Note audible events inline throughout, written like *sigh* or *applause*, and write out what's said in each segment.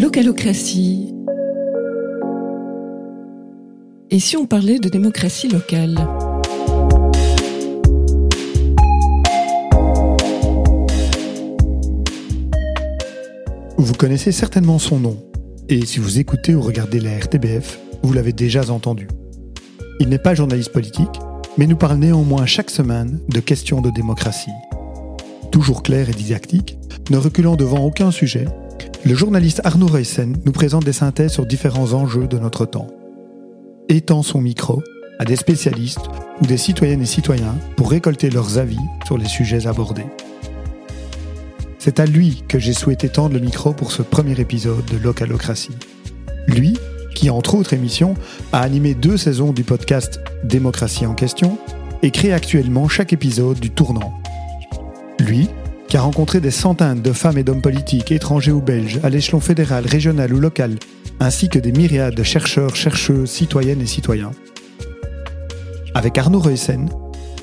Localocratie. Et si on parlait de démocratie locale? Vous connaissez certainement son nom, et si vous écoutez ou regardez la RTBF, vous l'avez déjà entendu. Il n'est pas journaliste politique, mais nous parle néanmoins chaque semaine de questions de démocratie. Toujours clair et didactique, ne reculant devant aucun sujet, le journaliste Arnaud Reyssen nous présente des synthèses sur différents enjeux de notre temps. Étend son micro à des spécialistes ou des citoyennes et citoyens pour récolter leurs avis sur les sujets abordés. C'est à lui que j'ai souhaité tendre le micro pour ce premier épisode de Localocratie. Lui, qui entre autres émissions a animé deux saisons du podcast Démocratie en question et crée actuellement chaque épisode du tournant. Lui, qui a rencontré des centaines de femmes et d'hommes politiques, étrangers ou belges, à l'échelon fédéral, régional ou local, ainsi que des myriades de chercheurs, chercheuses, citoyennes et citoyens. Avec Arnaud Reussen,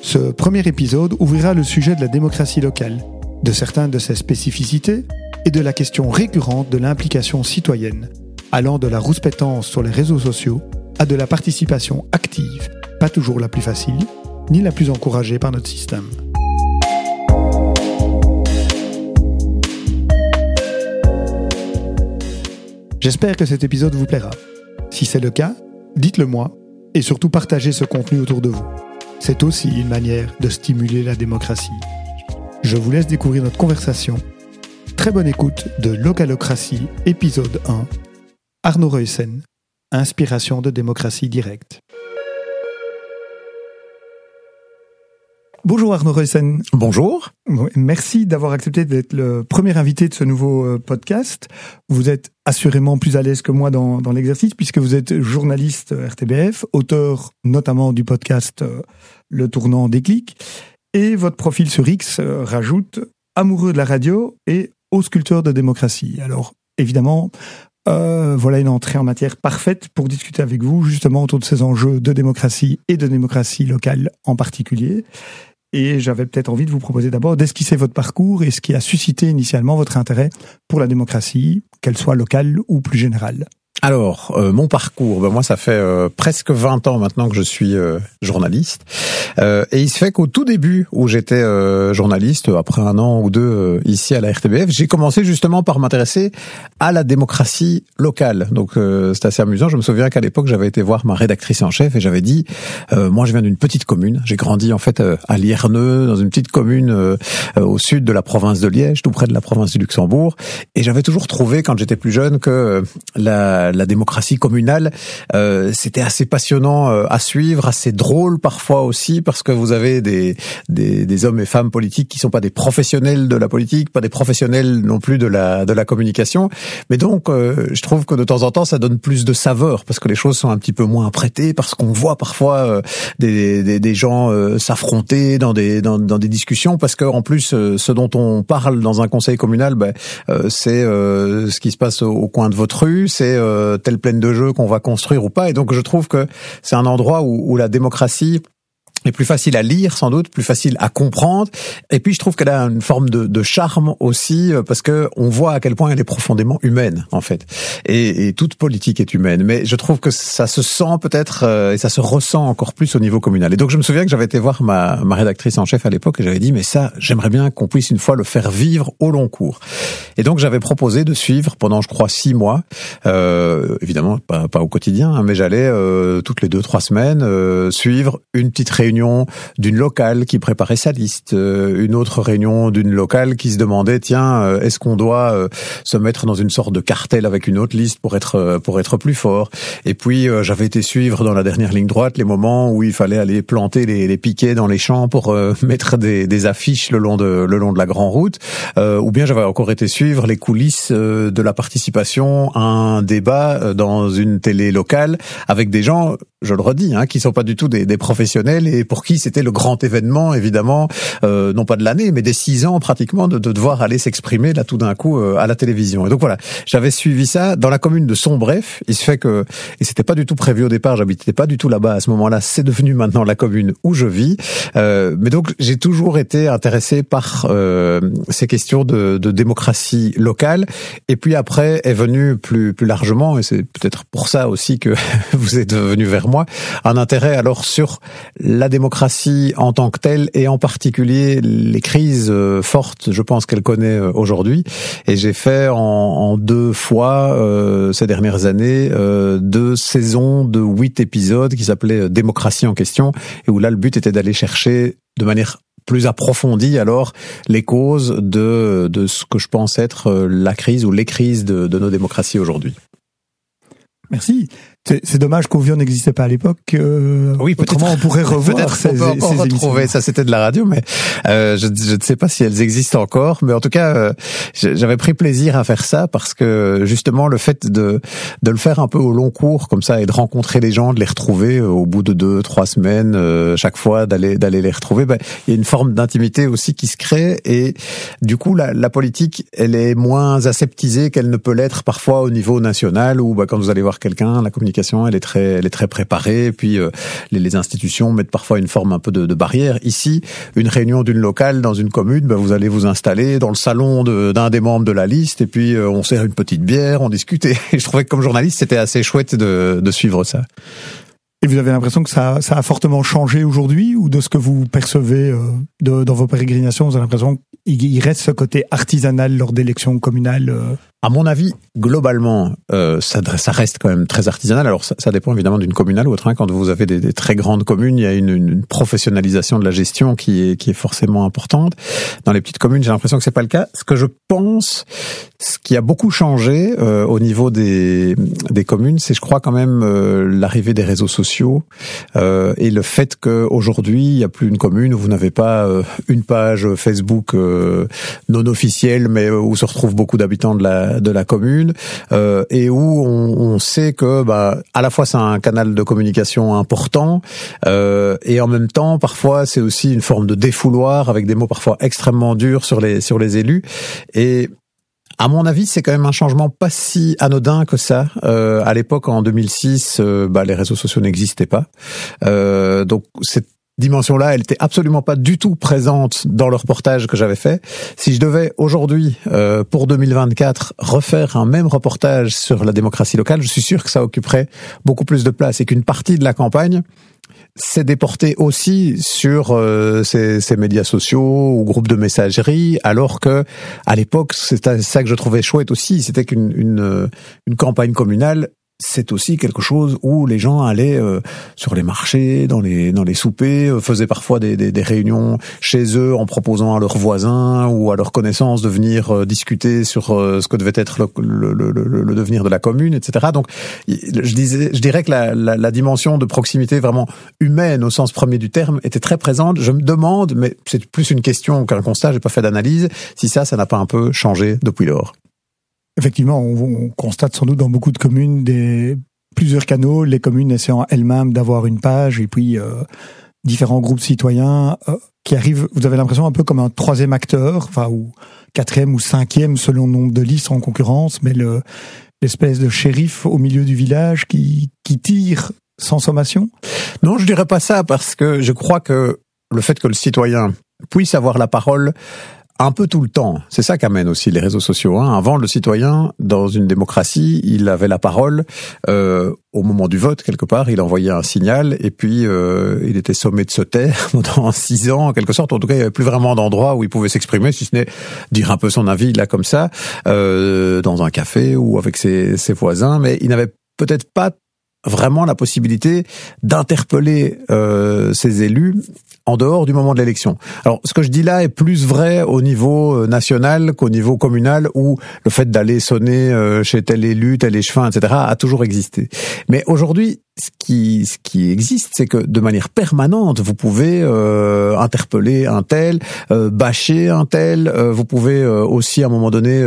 ce premier épisode ouvrira le sujet de la démocratie locale, de certaines de ses spécificités et de la question récurrente de l'implication citoyenne, allant de la rouspétance sur les réseaux sociaux à de la participation active, pas toujours la plus facile, ni la plus encouragée par notre système. J'espère que cet épisode vous plaira. Si c'est le cas, dites-le moi et surtout partagez ce contenu autour de vous. C'est aussi une manière de stimuler la démocratie. Je vous laisse découvrir notre conversation. Très bonne écoute de Localocratie, épisode 1. Arnaud Reussen, Inspiration de démocratie directe. Bonjour Arnaud Reussen. Bonjour. Merci d'avoir accepté d'être le premier invité de ce nouveau euh, podcast. Vous êtes assurément plus à l'aise que moi dans, dans l'exercice puisque vous êtes journaliste RTBF, auteur notamment du podcast euh, Le Tournant Déclic. Et votre profil sur X euh, rajoute amoureux de la radio et haut sculpteur de démocratie. Alors évidemment, euh, voilà une entrée en matière parfaite pour discuter avec vous justement autour de ces enjeux de démocratie et de démocratie locale en particulier. Et j'avais peut-être envie de vous proposer d'abord d'esquisser votre parcours et ce qui a suscité initialement votre intérêt pour la démocratie, qu'elle soit locale ou plus générale. Alors, euh, mon parcours, ben moi ça fait euh, presque 20 ans maintenant que je suis euh, journaliste. et il se fait qu'au tout début où j'étais journaliste, après un an ou deux ici à la RTBF, j'ai commencé justement par m'intéresser à la démocratie locale. Donc c'est assez amusant. Je me souviens qu'à l'époque j'avais été voir ma rédactrice en chef et j'avais dit, moi je viens d'une petite commune. J'ai grandi en fait à Lierneux, dans une petite commune au sud de la province de Liège, tout près de la province du Luxembourg. Et j'avais toujours trouvé quand j'étais plus jeune que la la, démocratie communale, euh, c'était assez passionnant euh, à suivre, assez drôle parfois aussi, parce que vous avez des, des, des, hommes et femmes politiques qui sont pas des professionnels de la politique, pas des professionnels non plus de la, de la communication. Mais donc, euh, je trouve que de temps en temps, ça donne plus de saveur, parce que les choses sont un petit peu moins apprêtées, parce qu'on voit parfois des, des, des, gens s'affronter dans des, dans, dans, des discussions, parce que en plus, ce dont on parle dans un conseil communal, ben, c'est ce qui se passe au, au coin de votre rue, c'est euh, telle plaine de jeu qu'on va construire ou pas. Et donc je trouve que c'est un endroit où, où la démocratie est plus facile à lire sans doute, plus facile à comprendre. Et puis je trouve qu'elle a une forme de, de, charme aussi euh, parce que on voit à quel point elle est profondément humaine en fait. Et, et toute politique est humaine, mais je trouve que ça se sent peut-être euh, et ça se ressent encore plus au niveau communal. Et donc je me souviens que j'avais été voir ma, ma rédactrice en chef à l'époque et j'avais dit mais ça j'aimerais bien qu'on puisse une fois le faire vivre au long cours. Et donc j'avais proposé de suivre pendant je crois six mois, euh, évidemment pas, pas, au quotidien, hein, mais j'allais euh, toutes les deux trois semaines euh, suivre une petite réunion d'une locale qui préparait sa liste, euh, une autre réunion d'une locale qui se demandait tiens euh, est-ce qu'on doit euh, se mettre dans une sorte de cartel avec une autre liste pour être pour être plus fort? Et puis j'avais été suivre dans la dernière ligne droite les moments où il fallait aller planter les, les piquets dans les champs pour *laughs* mettre des, des, affiches le long de le long de la grande route. ou bien j'avais encore été suivre les coulisses de la participation à un débat dans une télé locale avec des gens je le redis, hein, qui sont pas du tout des, des professionnels et pour qui c'était le grand événement, évidemment, euh, non pas de l'année, mais des six ans pratiquement, de, de devoir aller s'exprimer là tout d'un coup euh, à la télévision. Et donc voilà, j'avais suivi ça dans la commune de Sombref. Il se fait que, et c'était pas du tout prévu au départ, j'habitais pas du tout là-bas à ce moment-là, c'est devenu maintenant la commune où je vis. Euh, mais donc j'ai toujours été intéressé par euh, ces questions de, de démocratie locale. Et puis après est venu plus, plus largement, et c'est peut-être pour ça aussi que *laughs* vous êtes venu vers moi, un intérêt alors sur la démocratie en tant que telle et en particulier les crises euh, fortes, je pense qu'elle connaît euh, aujourd'hui. Et j'ai fait en, en, deux fois euh, ces dernières années euh, deux saisons de huit épisodes qui s'appelaient Démocratie en question et où là le but était d'aller chercher de manière plus approfondie alors les causes de, de ce que je pense être la crise ou les crises de, de nos démocraties aujourd'hui. Merci. C'est dommage qu'Ovio n'existait pas à l'époque. Euh, oui, autrement on pourrait revoir ces, on peut encore ces retrouver. Ça, c'était de la radio, mais euh, je, je, ne sais pas si elles existent encore. Mais en tout cas, euh, j'avais pris plaisir à faire ça parce que justement le fait de de le faire un peu au long cours comme ça et de rencontrer les gens, de les retrouver euh, au bout de deux, trois semaines, euh, chaque fois d'aller d'aller les retrouver, ben, il y a une forme d'intimité aussi qui se crée et du coup la, la politique, elle est moins aseptisée qu'elle ne peut l'être parfois au niveau national où ben, quand vous allez voir quelqu'un, la communication elle est très, elle est très préparée. Puis euh, les, les, institutions mettent parfois une forme un peu de, de barrière. Ici, une réunion d'une locale dans une commune, ben, vous allez vous installer dans le salon d'un des membres de la liste, et puis euh, on sert une petite bière, on discute. Et *laughs* je trouvais que comme journaliste, c'était assez chouette de, de suivre ça. Et vous avez l'impression que ça, ça, a fortement changé aujourd'hui ou de ce que vous percevez euh, dans vos pérégrinations, vous avez l'impression qu'il reste ce côté artisanal lors d'élections communales euh à mon avis, globalement, euh, ça, reste quand même très artisanal. Alors, ça, dépend évidemment d'une commune à l'autre. Hein. Quand vous avez des, très grandes communes, il y a une, une, professionnalisation de la gestion qui est, qui est forcément importante. Dans les petites communes, j'ai l'impression que c'est pas le cas. Ce que je pense, ce qui a beaucoup changé euh, au niveau des, des communes, c'est, je crois, quand même l'arrivée des réseaux sociaux euh, et le fait qu'aujourd'hui, il n'y a plus une commune où vous n'avez pas euh, une page Facebook euh, non officielle, mais où se retrouvent beaucoup d'habitants de la de la commune et où on, on, sait que bah, à la fois c'est un canal de communication important et en même temps parfois c'est aussi une forme de défouloir avec des mots parfois extrêmement durs sur les sur les élus et à mon avis, c'est quand même un changement pas si anodin que ça. Euh, à l'époque, en 2006, euh, bah, les réseaux sociaux n'existaient pas. Euh, donc, c'est dimension-là, elle était absolument pas du tout présente dans le reportage que j'avais fait. Si je devais aujourd'hui, euh, pour 2024, refaire un même reportage sur la démocratie locale, je suis sûr que ça occuperait beaucoup plus de place et qu'une partie de la campagne s'est déportée aussi sur euh, ces, ces, médias sociaux ou groupes de messagerie, alors que à l'époque, c'est ça que je trouvais chouette aussi, c'était qu'une une, une campagne communale c'est aussi quelque chose où les gens allaient euh, sur les marchés, dans les dans les soupers, euh, faisaient parfois des, des, des, réunions chez eux en proposant à leurs voisins ou à leurs connaissances de venir euh, discuter sur euh, ce que devait être le, le, le, le, devenir de la commune, etc. Donc, je disais, je dirais que la, la, la, dimension de proximité vraiment humaine au sens premier du terme était très présente. Je me demande, mais c'est plus une question qu'un constat, j'ai pas fait d'analyse, si ça, ça n'a pas un peu changé depuis lors. Effectivement, on, on, constate sans doute dans beaucoup de communes des plusieurs canaux, les communes essayant elles-mêmes d'avoir une page et puis euh, différents groupes citoyens euh, qui arrivent. Vous avez l'impression un peu comme un troisième acteur, enfin ou quatrième ou cinquième selon le nombre de listes en concurrence, mais le l'espèce de shérif au milieu du village qui qui tire sans sommation. Non, je dirais pas ça parce que je crois que le fait que le citoyen puisse avoir la parole un peu tout le temps. C'est ça qu'amènent aussi les réseaux sociaux. Hein. Avant, le citoyen, dans une démocratie, il avait la parole euh, au moment du vote, quelque part. Il envoyait un signal et puis euh, il était sommé de se taire *laughs* pendant six ans, en quelque sorte. En tout cas, il n'y avait plus vraiment d'endroit où il pouvait s'exprimer, si ce n'est dire un peu son avis, là, comme ça, euh, dans un café ou avec ses, ses voisins. Mais il n'avait peut-être pas vraiment la possibilité d'interpeller euh, élus en dehors du moment de l'élection. Alors, ce que je dis là est plus vrai au niveau euh, national qu'au niveau communal, où le fait d'aller sonner euh, chez tel élu, tel échevin, etc., a toujours existé. Mais aujourd'hui, ce qui, ce qui existe, c'est que de manière permanente, vous pouvez euh, interpeller un tel, euh, bâcher un tel. Euh, vous pouvez euh, aussi, à un moment donné,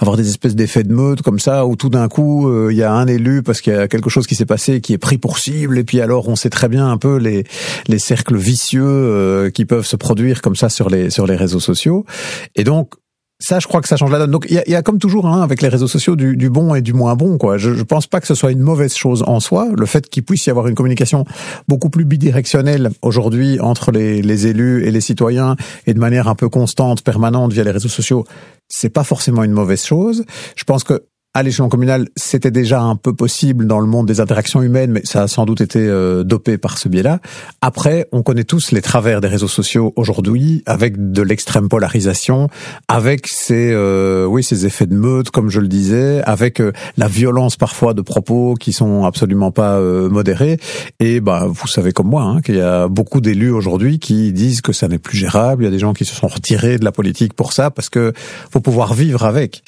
avoir des espèces d'effets de meute comme ça, où tout d'un coup, il y a un élu parce qu'il y a quelque chose qui s'est passé qui est pris pour cible, et puis alors on sait très bien un peu les les cercles vicieux qui peuvent se produire comme ça sur les sur les réseaux sociaux. Et donc ça, je crois que ça change la donne. Donc, il y a, y a, comme toujours hein, avec les réseaux sociaux du, du, bon et du moins bon. Quoi. Je, je pense pas que ce soit une mauvaise chose en soi. Le fait qu'il puisse y avoir une communication beaucoup plus bidirectionnelle aujourd'hui entre les, les, élus et les citoyens et de manière un peu constante, permanente via les réseaux sociaux, c'est pas forcément une mauvaise chose. Je pense que à l'échelon communal, c'était déjà un peu possible dans le monde des interactions humaines, mais ça a sans doute été euh, dopé par ce biais-là. Après, on connaît tous les travers des réseaux sociaux aujourd'hui, avec de l'extrême polarisation, avec ces, euh, oui, ces effets de meute, comme je le disais, avec euh, la violence parfois de propos qui sont absolument pas modérés. Et bah, vous savez comme moi hein, qu'il y a beaucoup d'élus aujourd'hui qui disent que ça n'est plus gérable. Il y a des gens qui se sont retirés de la politique pour ça, parce que faut pouvoir vivre avec.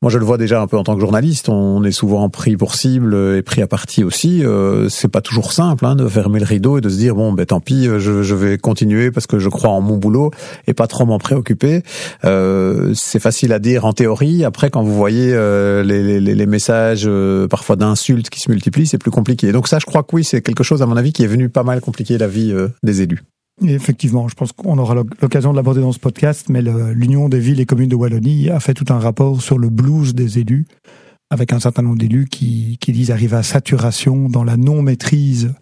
Moi, je le vois déjà un peu en tant que journaliste. On est souvent pris pour cible et pris à partie aussi. Euh, c'est pas toujours simple hein, de fermer le rideau et de se dire bon, ben tant pis, je, je, vais continuer parce que je crois en mon boulot et pas trop m'en préoccuper. Euh, c'est facile à dire en théorie. Après, quand vous voyez euh, les, les, les, messages euh, parfois d'insultes qui se multiplient, c'est plus compliqué. Donc ça, je crois que oui, c'est quelque chose à mon avis qui est venu pas mal compliquer la vie euh, des élus. Effectivement, je pense qu'on aura l'occasion de l'aborder dans ce podcast, mais l'Union des villes et communes de Wallonie a fait tout un rapport sur le blues des élus, avec un certain nombre d'élus qui, qui disent arriver à saturation dans la non-maîtrise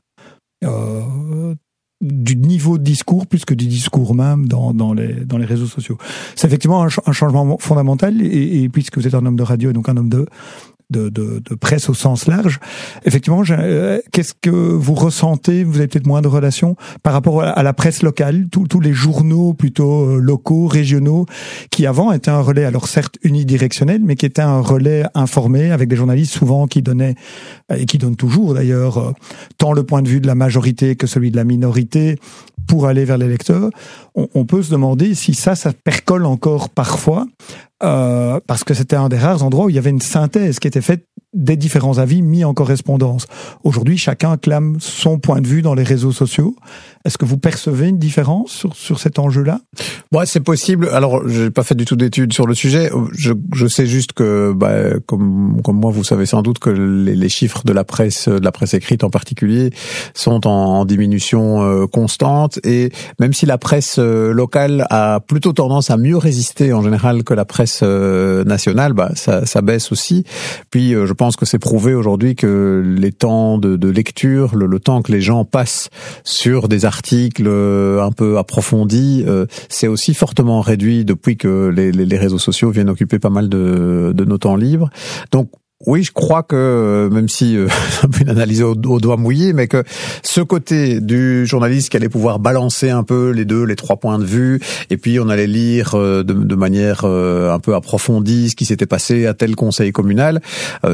euh, du niveau de discours plus que du discours même dans, dans, les, dans les réseaux sociaux. C'est effectivement un, changement fondamental et, puisque vous êtes un homme de radio et donc un homme de, de, de, de, presse au sens large. Effectivement, euh, qu'est-ce que vous ressentez Vous avez peut-être moins de relations par rapport à la presse locale, tous les journaux plutôt euh, locaux, régionaux, qui avant étaient un relais, alors certes unidirectionnel, mais qui étaient un relais informé avec des journalistes souvent qui donnaient et qui donnent toujours d'ailleurs euh, tant le point de vue de la majorité que celui de la minorité pour aller vers les lecteurs. On, on peut se demander si ça, ça percole encore parfois euh, parce que c'était un des rares endroits où il y avait une synthèse qui était faite des différents avis mis en correspondance. Aujourd'hui, chacun clame son point de vue dans les réseaux sociaux. Est-ce que vous percevez une différence sur, sur cet enjeu-là? Moi, c'est possible. Alors, j'ai pas fait du tout d'études sur le sujet. Je, je sais juste que, bah, comme, comme moi, vous savez sans doute que les, chiffres de la presse, de la presse écrite en particulier, sont en, en diminution euh, constante. Et même si la presse euh, locale a plutôt tendance à mieux résister en général que la presse euh, nationale, bah, ça, ça baisse aussi. Puis, je pense que c'est prouvé aujourd'hui que les temps de, de lecture, le, le temps que les gens passent sur des articles articles euh, un peu approfondis, euh, c'est aussi fortement réduit depuis que les, réseaux sociaux viennent occuper pas mal de, nos temps libres. Donc oui, je crois que euh, même si *laughs* peu une analyse au, doigt mouillé, mais que ce côté du journaliste qui allait pouvoir balancer un peu les deux, les trois points de vue, et puis on allait lire de, manière un peu approfondie ce qui s'était passé à tel conseil communal,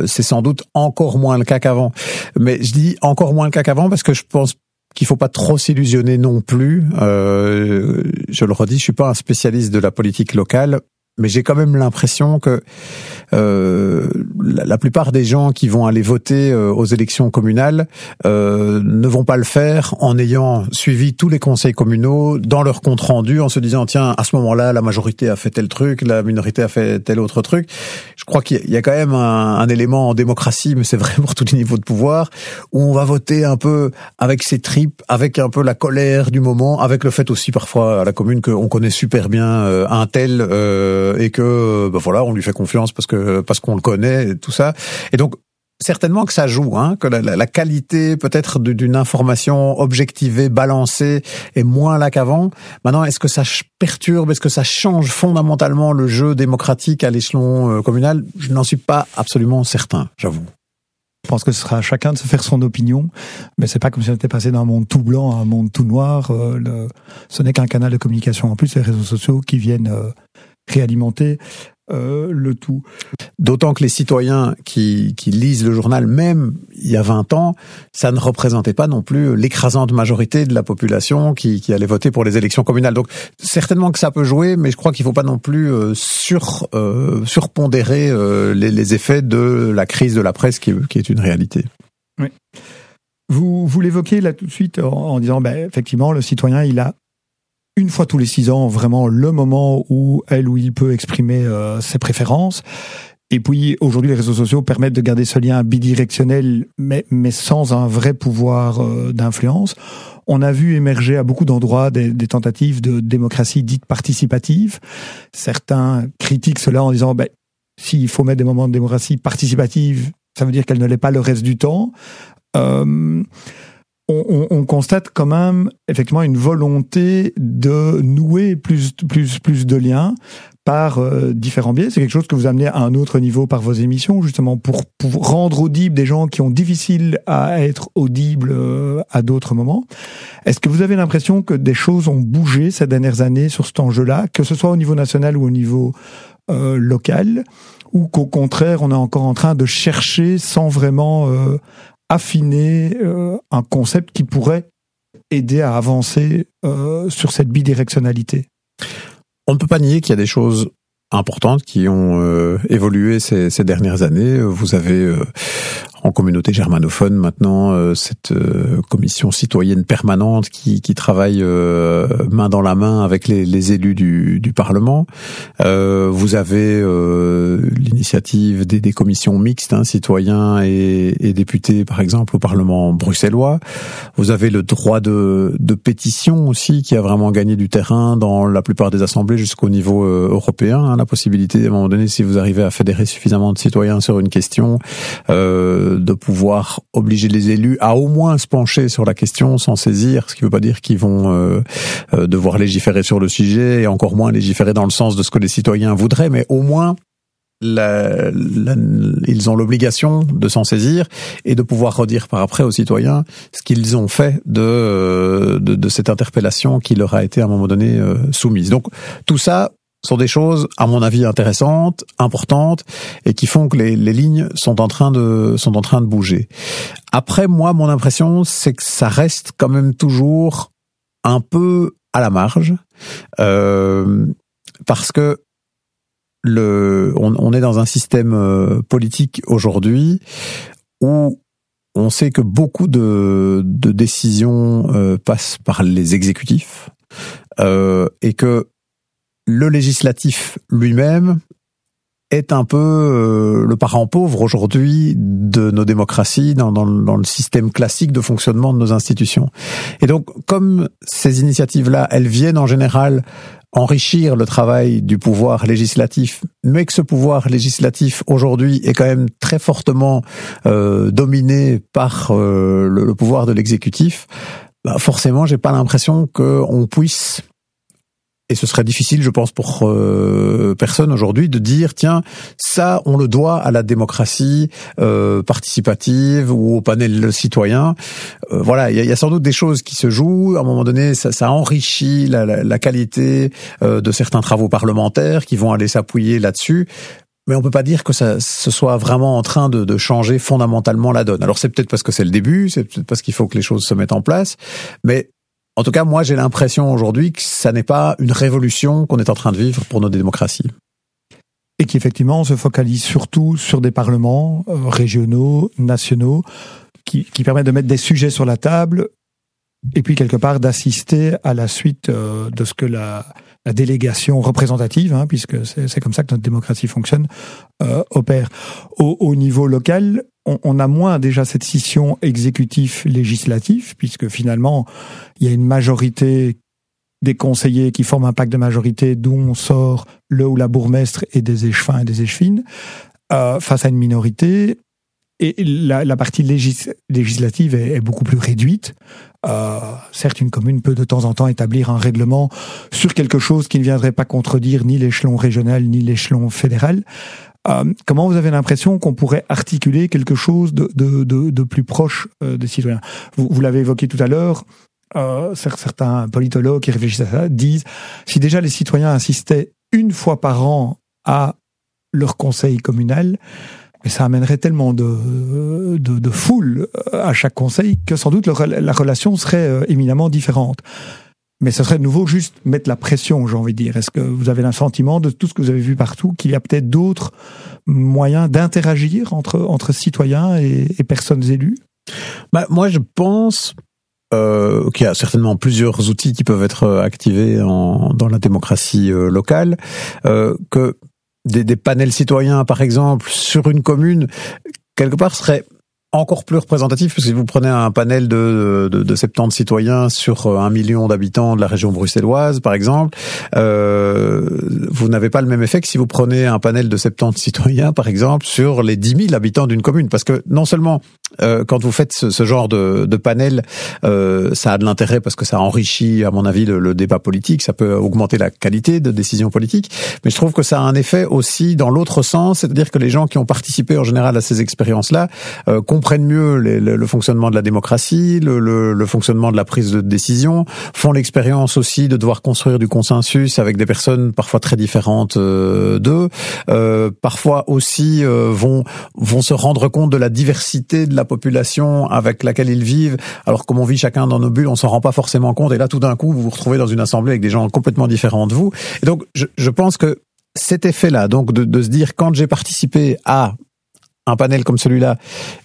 c'est sans doute encore moins le cas qu'avant. Mais je dis encore moins le cas qu'avant parce que je pense qu'il faut pas trop s'illusionner non plus. Euh, je le redis, je suis pas un spécialiste de la politique locale, mais j'ai quand même l'impression que euh, la, plupart des gens qui vont aller voter euh, aux élections communales euh, ne vont pas le faire en ayant suivi tous les conseils communaux dans leur compte rendu, en se disant tiens à ce moment-là la majorité a fait tel truc, la minorité a fait tel autre truc. Je crois qu'il y a quand même un, un élément en démocratie, mais c'est vrai pour tous les niveaux de pouvoir, où on va voter un peu avec ses tripes, avec un peu la colère du moment, avec le fait aussi parfois à la commune qu'on connaît super bien euh, un tel euh, et que ben voilà on lui fait confiance parce que euh, parce qu'on le connaît, et tout ça. Et donc certainement que ça joue, hein, que la, la qualité peut-être d'une information objectivée, balancée, est moins là qu'avant. Maintenant, est-ce que ça perturbe, est-ce que ça change fondamentalement le jeu démocratique à l'échelon euh, communal? Je n'en suis pas absolument certain, j'avoue. Je pense que ce sera à chacun de se faire son opinion, mais c'est pas comme si on était passé d'un monde tout blanc à un monde tout noir. Euh, le, ce n'est qu'un canal de communication. En plus, les réseaux sociaux qui viennent euh, réalimenter euh, le tout. D'autant que les citoyens qui, lisent le journal, même il y a 20 ans, ça ne représentait pas non plus l'écrasante majorité de la population qui, allait voter pour les élections communales. Donc certainement que ça peut jouer, mais je crois qu'il ne faut pas non plus euh, sur, euh, surpondérer les, effets de la crise de la presse qui, est une réalité. Oui. Vous, vous l'évoquez là tout de suite en, disant, ben, effectivement, le citoyen, il a une fois tous les six ans vraiment le moment où elle ou il peut exprimer euh, ses préférences. Et puis aujourd'hui, les réseaux sociaux permettent de garder ce lien bidirectionnel, mais, sans un vrai pouvoir euh, d'influence. On a vu émerger à beaucoup d'endroits des, des, tentatives de démocratie dite participative. Certains critiquent cela en disant, ben, s'il faut mettre des moments de démocratie participative, ça veut dire qu'elle ne l'est pas le reste du temps. Euh, on, on, constate quand même effectivement une volonté de nouer plus, plus, plus de liens par euh, différents biais. C'est quelque chose que vous amenez à un autre niveau par vos émissions, justement pour, pour rendre audibles des gens qui ont difficile à être audibles euh, à d'autres moments. Est-ce que vous avez l'impression que des choses ont bougé ces dernières années sur cet enjeu-là, que ce soit au niveau national ou au niveau euh, local, ou qu'au contraire, on est encore en train de chercher sans vraiment affiner un concept qui pourrait aider à avancer sur cette bidirectionnalité on ne peut pas nier qu'il y a des choses importantes qui ont euh, évolué ces, dernières années. Vous avez euh, en communauté germanophone maintenant euh, cette euh, commission citoyenne permanente qui, qui travaille euh, main dans la main avec les, les élus du, du Parlement. vous avez l'initiative des, des, commissions mixtes, hein, citoyens et, et, députés par exemple au Parlement bruxellois. Vous avez le droit de, de pétition aussi qui a vraiment gagné du terrain dans la plupart des assemblées jusqu'au niveau européen. Hein, la possibilité à un moment donné, si vous arrivez à fédérer suffisamment de citoyens sur une question, euh, de pouvoir obliger les élus à au moins se pencher sur la question sans saisir, ce qui ne veut pas dire qu'ils vont euh, euh, devoir légiférer sur le sujet et encore moins légiférer dans le sens de ce que les citoyens voudraient, mais au moins la, ils ont l'obligation de s'en saisir et de pouvoir redire par après aux citoyens ce qu'ils ont fait de, de, de, cette interpellation qui leur a été à un moment donné euh, soumise. Donc tout ça, sont des choses, à mon avis, intéressantes, importantes, et qui font que les, les, lignes sont en train de sont en train de bouger. Après, moi, mon impression, c'est que ça reste quand même toujours un peu à la marge, euh, parce que le, on, on, est dans un système euh, politique aujourd'hui où on sait que beaucoup de, de décisions euh, passent par les exécutifs euh, et que le législatif lui-même est un peu euh, le parent pauvre aujourd'hui de nos démocraties dans, dans, dans, le système classique de fonctionnement de nos institutions. Et donc, comme ces initiatives-là, elles viennent en général enrichir le travail du pouvoir législatif, mais que ce pouvoir législatif aujourd'hui est quand même très fortement euh, dominé par euh, le, le, pouvoir de l'exécutif, bah forcément, j'ai pas l'impression qu'on puisse et ce serait difficile, je pense, pour euh, personne aujourd'hui de dire tiens, ça, on le doit à la démocratie euh, participative ou au panel citoyen. Euh, voilà, il y, y, a sans doute des choses qui se jouent. À un moment donné, ça, ça enrichit la, la, la qualité euh, de certains travaux parlementaires qui vont aller s'appuyer là-dessus. Mais on peut pas dire que ça ce soit vraiment en train de, de changer fondamentalement la donne. Alors c'est peut-être parce que c'est le début, c'est peut-être parce qu'il faut que les choses se mettent en place, mais en tout cas, moi, j'ai l'impression aujourd'hui que ça n'est pas une révolution qu'on est en train de vivre pour nos démocraties. Et qu'effectivement, on se focalise surtout sur des parlements euh, régionaux, nationaux, qui, qui, permettent de mettre des sujets sur la table et puis quelque part d'assister à la suite euh, de ce que la, délégation représentative, hein, puisque c'est comme ça que notre démocratie fonctionne, euh, opère. Au, niveau local, on, on, a moins déjà cette scission exécutif-législatif, puisque finalement, il y a une majorité des conseillers qui forment un pacte de majorité d'où on sort le ou la bourgmestre et des échevins et des échevines, euh, face à une minorité. Et la, la partie légis, législative est, est, beaucoup plus réduite. Euh, certes, une commune peut de temps en temps établir un règlement sur quelque chose qui ne viendrait pas contredire ni l'échelon régional ni l'échelon fédéral. Euh, comment vous avez l'impression qu'on pourrait articuler quelque chose de, de, de, de plus proche euh, des citoyens? Vous, vous l'avez évoqué tout à l'heure, euh, certains politologues qui réfléchissent à ça disent si déjà les citoyens assistaient une fois par an à leur conseil communal, mais ça amènerait tellement de, de, de, foule à chaque conseil que sans doute la relation serait éminemment différente. Mais ce serait de nouveau juste mettre la pression, j'ai envie de dire. Est-ce que vous avez sentiment de tout ce que vous avez vu partout qu'il y a peut-être d'autres moyens d'interagir entre, entre citoyens et, et personnes élues? Bah, Moi, je pense euh, qu'il y a certainement plusieurs outils qui peuvent être activés en, dans la démocratie euh, locale, euh, que des, des, panels citoyens, par exemple, sur une commune, quelque part, seraient encore plus représentatif, parce que si vous prenez un panel de, de, de 70 citoyens sur un million d'habitants de la région bruxelloise, par exemple, euh, vous n'avez pas le même effet que si vous prenez un panel de 70 citoyens, par exemple, sur les 10 000 habitants d'une commune. Parce que non seulement, euh, quand vous faites ce, ce genre de, de panel, euh, ça a de l'intérêt parce que ça enrichit, à mon avis, le, le, débat politique, ça peut augmenter la qualité de décision politique, mais je trouve que ça a un effet aussi dans l'autre sens, c'est-à-dire que les gens qui ont participé en général à ces expériences-là euh, comprennent mieux le, le, fonctionnement de la démocratie, le, le, fonctionnement de la prise de décision, font l'expérience aussi de devoir construire du consensus avec des personnes parfois très différentes euh, d'eux, euh, parfois aussi euh, vont vont se rendre compte de la diversité de la population avec laquelle ils vivent. Alors comme on vit chacun dans nos bulles, on s'en rend pas forcément compte. Et là, tout d'un coup, vous vous retrouvez dans une assemblée avec des gens complètement différents de vous. Et donc, je, je pense que cet effet-là, donc de, de, se dire quand j'ai participé à un panel comme celui-là,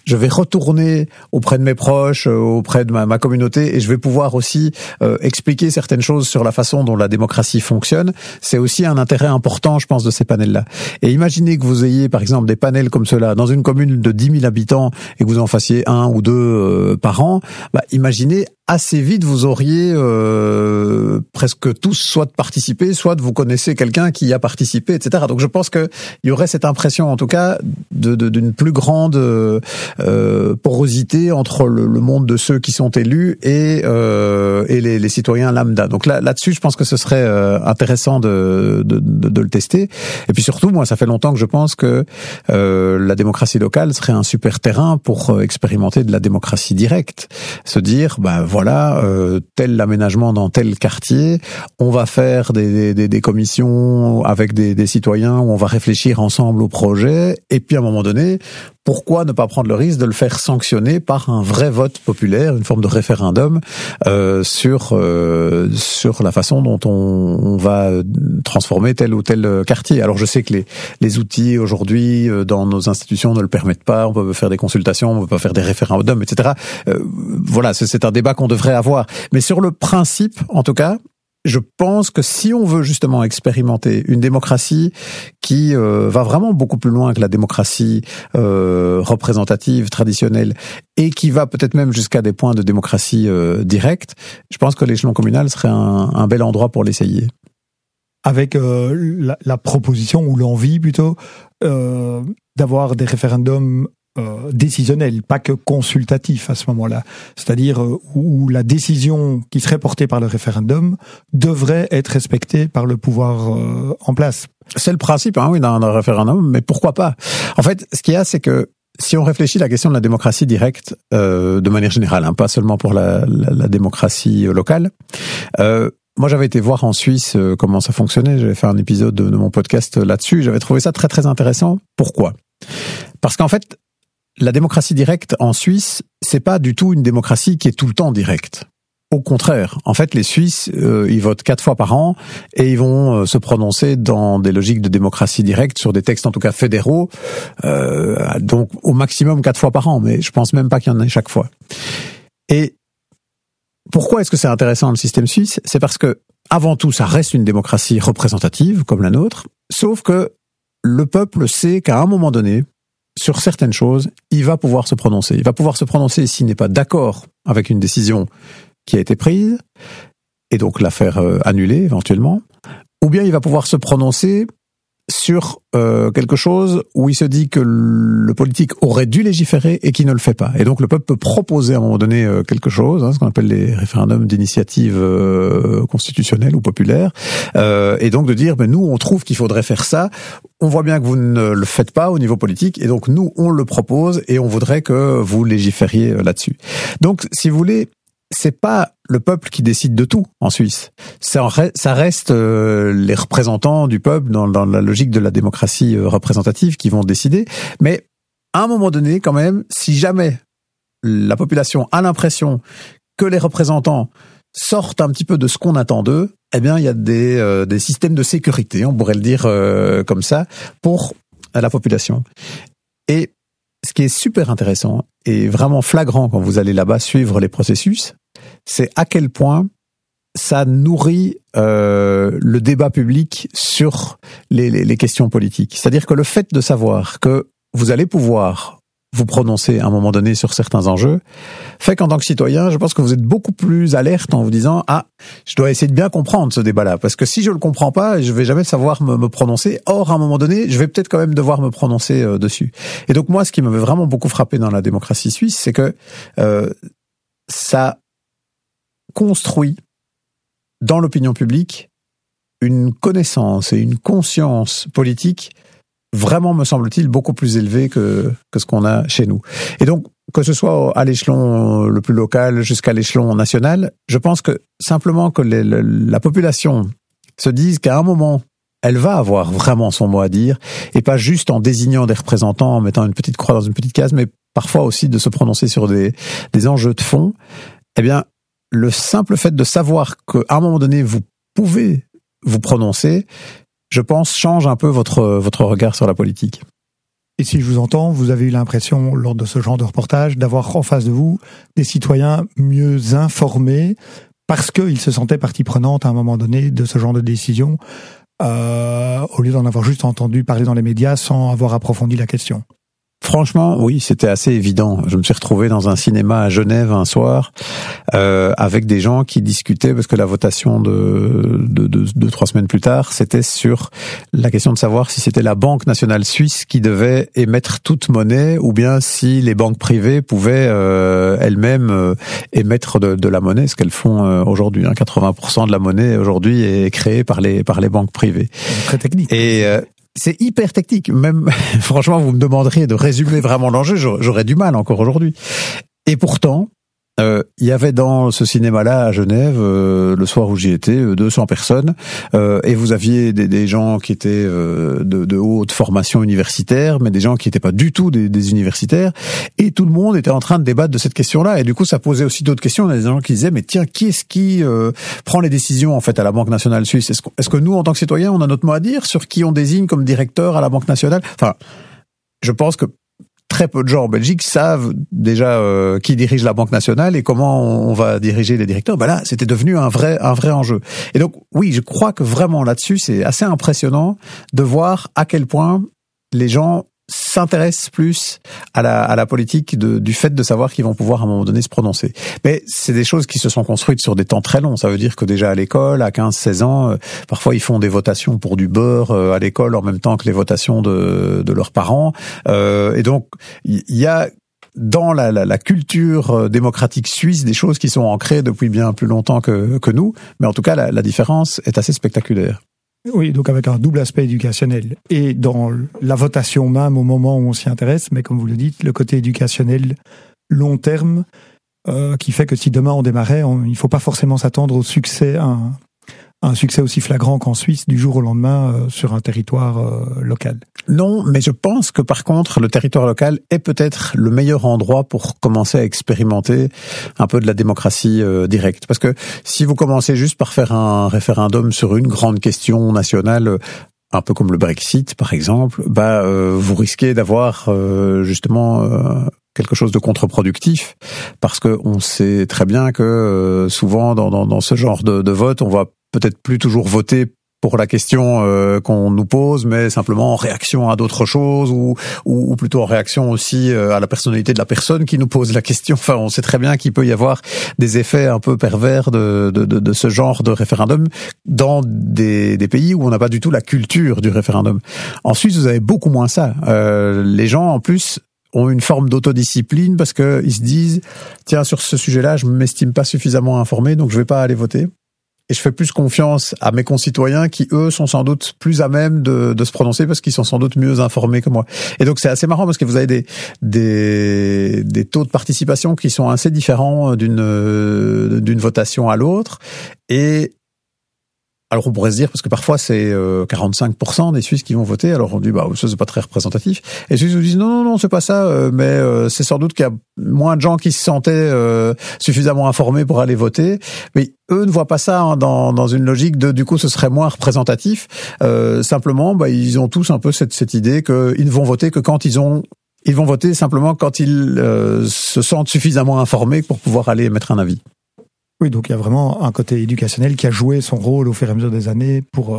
je vais retourner auprès de mes proches, euh, auprès de ma, communauté, et je vais pouvoir aussi euh, expliquer certaines choses sur la façon dont la démocratie fonctionne. C'est aussi un intérêt important, je pense, de ces panels-là. Et imaginez que vous ayez, par exemple, des panels comme cela dans une commune de 10 000 habitants et que vous en fassiez un ou deux euh, par an. Bah, imaginez assez vite, vous auriez euh, presque tous soit de participer, soit de vous connaissez quelqu'un qui a participé, etc. Donc je pense qu'il y aurait cette impression, en tout cas, d'une de, plus grande euh, porosité entre le, le, monde de ceux qui sont élus et, euh, et les, les, citoyens lambda. Donc là, là-dessus, je pense que ce serait euh, intéressant de, de, de, le tester. Et puis surtout, moi, ça fait longtemps que je pense que euh, la démocratie locale serait un super terrain pour expérimenter de la démocratie directe. Se dire, bah euh, tel aménagement dans tel quartier, on va faire des, des, des commissions avec des, des, citoyens où on va réfléchir ensemble au projet, et puis à un moment donné, pourquoi ne pas prendre le risque de le faire sanctionner par un vrai vote populaire, une forme de référendum euh, sur euh, sur la façon dont on, on, va transformer tel ou tel quartier. Alors je sais que les les outils aujourd'hui euh, dans nos institutions ne le permettent pas. On peut faire des consultations, on peut faire des référendums, etc. Euh, voilà, c'est un débat qu'on devrait avoir. Mais sur le principe, en tout cas, je pense que si on veut justement expérimenter une démocratie qui euh, va vraiment beaucoup plus loin que la démocratie euh, représentative traditionnelle et qui va peut-être même jusqu'à des points de démocratie euh, directe, je pense que l'échelon communal serait un, bel endroit pour l'essayer. Avec la, proposition ou l'envie plutôt d'avoir des référendums euh, décisionnel, pas que consultatif à ce moment-là. C'est-à-dire euh, où la décision qui serait portée par le référendum devrait être respectée par le pouvoir euh, en place. C'est le principe, hein, oui, d'un référendum, mais pourquoi pas? En fait, ce qu'il y a, c'est que si on réfléchit à la question de la démocratie directe euh, de manière générale, hein, pas seulement pour la, la, démocratie locale, moi, j'avais été voir en Suisse comment ça fonctionnait. J'avais fait un épisode de, de mon podcast là-dessus. J'avais trouvé ça très très intéressant. Pourquoi? Parce qu'en fait, la démocratie directe en Suisse, c'est pas du tout une démocratie qui est tout le temps directe. Au contraire, en fait, les Suisses, euh, ils votent quatre fois par an et ils vont euh, se prononcer dans des logiques de démocratie directe sur des textes, en tout cas fédéraux, euh, donc au maximum quatre fois par an. Mais je pense même pas qu'il y en ait chaque fois. Et pourquoi est-ce que c'est intéressant le système suisse? C'est parce que avant tout, ça reste une démocratie représentative comme la nôtre, sauf que le peuple sait qu'à un moment donné, sur certaines choses, il va pouvoir se prononcer. Il va pouvoir se prononcer s'il n'est pas d'accord avec une décision qui a été prise, et donc la faire euh, annuler éventuellement, ou bien il va pouvoir se prononcer sur euh, quelque chose où il se dit que le politique aurait dû légiférer et qui ne le fait pas. Et donc le peuple peut proposer à un moment donné euh, quelque chose, hein, ce qu'on appelle les référendums d'initiative euh, constitutionnelle ou populaire, euh, et donc de dire, ben nous on trouve qu'il faudrait faire ça, on voit bien que vous ne le faites pas au niveau politique, et donc nous on le propose et on voudrait que vous légifériez euh, là-dessus. Donc si vous voulez, c'est pas le peuple qui décide de tout en Suisse. Ça, reste euh, les représentants du peuple dans, la logique de la démocratie euh, représentative qui vont décider. Mais à un moment donné, quand même, si jamais la population a l'impression que les représentants sortent un petit peu de ce qu'on attend d'eux, eh bien, il y a des, euh, des systèmes de sécurité, on pourrait le dire comme ça, pour la population. Et ce qui est super intéressant, est vraiment flagrant quand vous allez là-bas suivre les processus, c'est à quel point ça nourrit euh, le débat public sur les, les, les questions politiques. C'est-à-dire que le fait de savoir que vous allez pouvoir vous prononcer à un moment donné sur certains enjeux, fait qu'en tant que citoyen, je pense que vous êtes beaucoup plus alerte en vous disant ah, je dois essayer de bien comprendre ce débat-là, parce que si je le comprends pas, je vais jamais savoir me, me prononcer. Or, à un moment donné, je vais peut-être quand même devoir me prononcer euh, dessus. Et donc moi, ce qui m'avait vraiment beaucoup frappé dans la démocratie suisse, c'est que euh, ça construit dans l'opinion publique une connaissance et une conscience politique vraiment, me semble-t-il, beaucoup plus élevé que, que ce qu'on a chez nous. Et donc, que ce soit à l'échelon le plus local jusqu'à l'échelon national, je pense que simplement que la population se dise qu'à un moment, elle va avoir vraiment son mot à dire, et pas juste en désignant des représentants, en mettant une petite croix dans une petite case, mais parfois aussi de se prononcer sur des, des enjeux de fond, eh bien, le simple fait de savoir qu'à un moment donné, vous pouvez vous prononcer, je pense, change un peu votre, votre regard sur la politique. Et si je vous entends, vous avez eu l'impression, lors de ce genre de reportage, d'avoir en face de vous des citoyens mieux informés parce qu'ils se sentaient partie prenante à un moment donné de ce genre de décision, euh, au lieu d'en avoir juste entendu parler dans les médias sans avoir approfondi la question. Franchement, oui, c'était assez évident. Je me suis retrouvé dans un cinéma à Genève un soir euh, avec des gens qui discutaient parce que la votation de, de, de, de trois semaines plus tard, c'était sur la question de savoir si c'était la Banque nationale suisse qui devait émettre toute monnaie ou bien si les banques privées pouvaient euh, elles-mêmes euh, émettre de, de, la monnaie, ce qu'elles font euh, aujourd'hui. Hein. 80% de la monnaie aujourd'hui est créée par les par les banques privées. Très technique. Et euh, c'est hyper technique. Même, *laughs* franchement, vous me demanderiez de résumer vraiment l'enjeu, j'aurais du mal encore aujourd'hui. Et pourtant, euh, il y avait dans ce cinéma-là à Genève, euh, le soir où j'y étais, 200 euh, personnes, euh, et vous aviez des, des gens qui étaient euh, de, de, haute formation universitaire, mais des gens qui n'étaient pas du tout des, des, universitaires, et tout le monde était en train de débattre de cette question-là, et du coup ça posait aussi d'autres questions. On a des gens qui disaient, mais tiens, qui est-ce qui prend les décisions en fait à la Banque nationale suisse? Est-ce que, est que nous, en tant que citoyens, on a notre mot à dire sur qui on désigne comme directeur à la Banque nationale? Enfin, je pense que très peu de gens en Belgique savent déjà euh, qui dirige la Banque nationale et comment on va diriger les directeurs. Ben là, c'était devenu un vrai un vrai enjeu. Et donc oui, je crois que vraiment là-dessus, c'est assez impressionnant de voir à quel point les gens s'intéressent plus à la, à la politique de, du fait de savoir qu'ils vont pouvoir à un moment donné se prononcer. Mais c'est des choses qui se sont construites sur des temps très longs. Ça veut dire que déjà à l'école, à 15-16 ans, euh, parfois ils font des votations pour du beurre euh, à l'école en même temps que les votations de, de leurs parents. Euh, et donc il y, y a dans la, la, la, culture démocratique suisse des choses qui sont ancrées depuis bien plus longtemps que, que nous, mais en tout cas la, la différence est assez spectaculaire. Oui, donc avec un double aspect éducationnel. Et dans la votation même, au moment où on s'y intéresse, mais comme vous le dites, le côté éducationnel long terme, euh, qui fait que si demain on démarrait, il ne faut pas forcément s'attendre au succès, un, un succès aussi flagrant qu'en Suisse du jour au lendemain euh, sur un territoire euh, local. Non, mais je pense que par contre, le territoire local est peut-être le meilleur endroit pour commencer à expérimenter un peu de la démocratie euh, directe. Parce que si vous commencez juste par faire un référendum sur une grande question nationale, un peu comme le Brexit par exemple, bah euh, vous risquez d'avoir euh, justement euh, quelque chose de contre-productif parce que on sait très bien que souvent dans, dans, dans, ce genre de, de vote, on va peut-être plus toujours voter pour la question euh, qu'on nous pose, mais simplement en réaction à d'autres choses ou, ou, ou, plutôt en réaction aussi euh, à la personnalité de la personne qui nous pose la question. Enfin, on sait très bien qu'il peut y avoir des effets un peu pervers de, de, de, ce genre de référendum dans des, des, pays où on n'a pas du tout la culture du référendum. En Suisse, vous avez beaucoup moins ça. Euh, les gens, en plus, ont une forme d'autodiscipline parce que ils se disent tiens sur ce sujet-là je m'estime pas suffisamment informé donc je vais pas aller voter et je fais plus confiance à mes concitoyens qui eux sont sans doute plus à même de, de se prononcer parce qu'ils sont sans doute mieux informés que moi. Et donc c'est assez marrant parce que vous avez des, des, des taux de participation qui sont assez différents d'une d'une votation à l'autre et alors on pourrait se dire parce que parfois c'est 45% des Suisses qui vont voter. Alors on dit bah ça c'est pas très représentatif. Et les Suisses nous disent non non non c'est pas ça, euh, mais euh, c'est sans doute qu'il y a moins de gens qui se sentaient euh, suffisamment informés pour aller voter. Mais eux ne voient pas ça hein, dans, dans une logique de du coup ce serait moins représentatif. simplement bah ils ont tous un peu cette, cette idée qu'ils ne vont voter que quand ils ont Ils vont voter simplement quand ils se sentent suffisamment informés pour pouvoir aller mettre un avis. Oui, donc il y a vraiment un côté éducationnel qui a joué son rôle au fur et à mesure des années pour